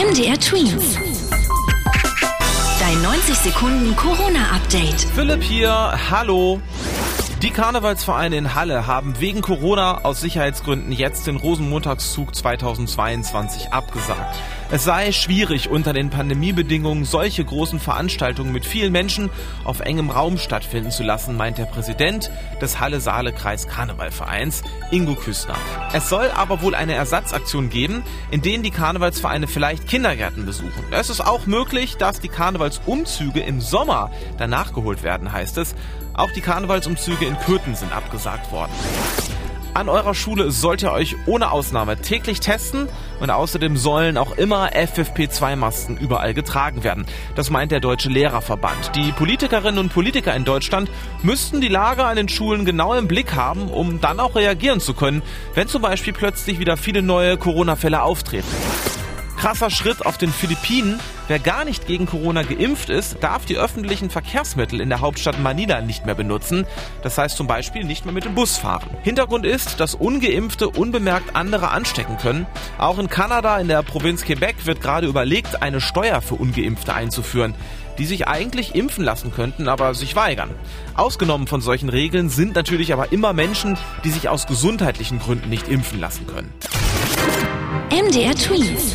MDR Twins. Dein 90 Sekunden Corona-Update. Philipp hier, hallo. Die Karnevalsvereine in Halle haben wegen Corona aus Sicherheitsgründen jetzt den Rosenmontagszug 2022 abgesagt. Es sei schwierig, unter den Pandemiebedingungen solche großen Veranstaltungen mit vielen Menschen auf engem Raum stattfinden zu lassen, meint der Präsident des Halle-Saale-Kreis Karnevalvereins, Ingo Küssner. Es soll aber wohl eine Ersatzaktion geben, in denen die Karnevalsvereine vielleicht Kindergärten besuchen. Es ist auch möglich, dass die Karnevalsumzüge im Sommer danach geholt werden, heißt es. Auch die Karnevalsumzüge in Kürten sind abgesagt worden. An eurer Schule sollt ihr euch ohne Ausnahme täglich testen und außerdem sollen auch immer FFP2-Masken überall getragen werden. Das meint der Deutsche Lehrerverband. Die Politikerinnen und Politiker in Deutschland müssten die Lage an den Schulen genau im Blick haben, um dann auch reagieren zu können, wenn zum Beispiel plötzlich wieder viele neue Corona-Fälle auftreten. Krasser Schritt auf den Philippinen. Wer gar nicht gegen Corona geimpft ist, darf die öffentlichen Verkehrsmittel in der Hauptstadt Manila nicht mehr benutzen. Das heißt zum Beispiel nicht mehr mit dem Bus fahren. Hintergrund ist, dass Ungeimpfte unbemerkt andere anstecken können. Auch in Kanada in der Provinz Quebec wird gerade überlegt, eine Steuer für Ungeimpfte einzuführen die sich eigentlich impfen lassen könnten, aber sich weigern. Ausgenommen von solchen Regeln sind natürlich aber immer Menschen, die sich aus gesundheitlichen Gründen nicht impfen lassen können. MDR Twins.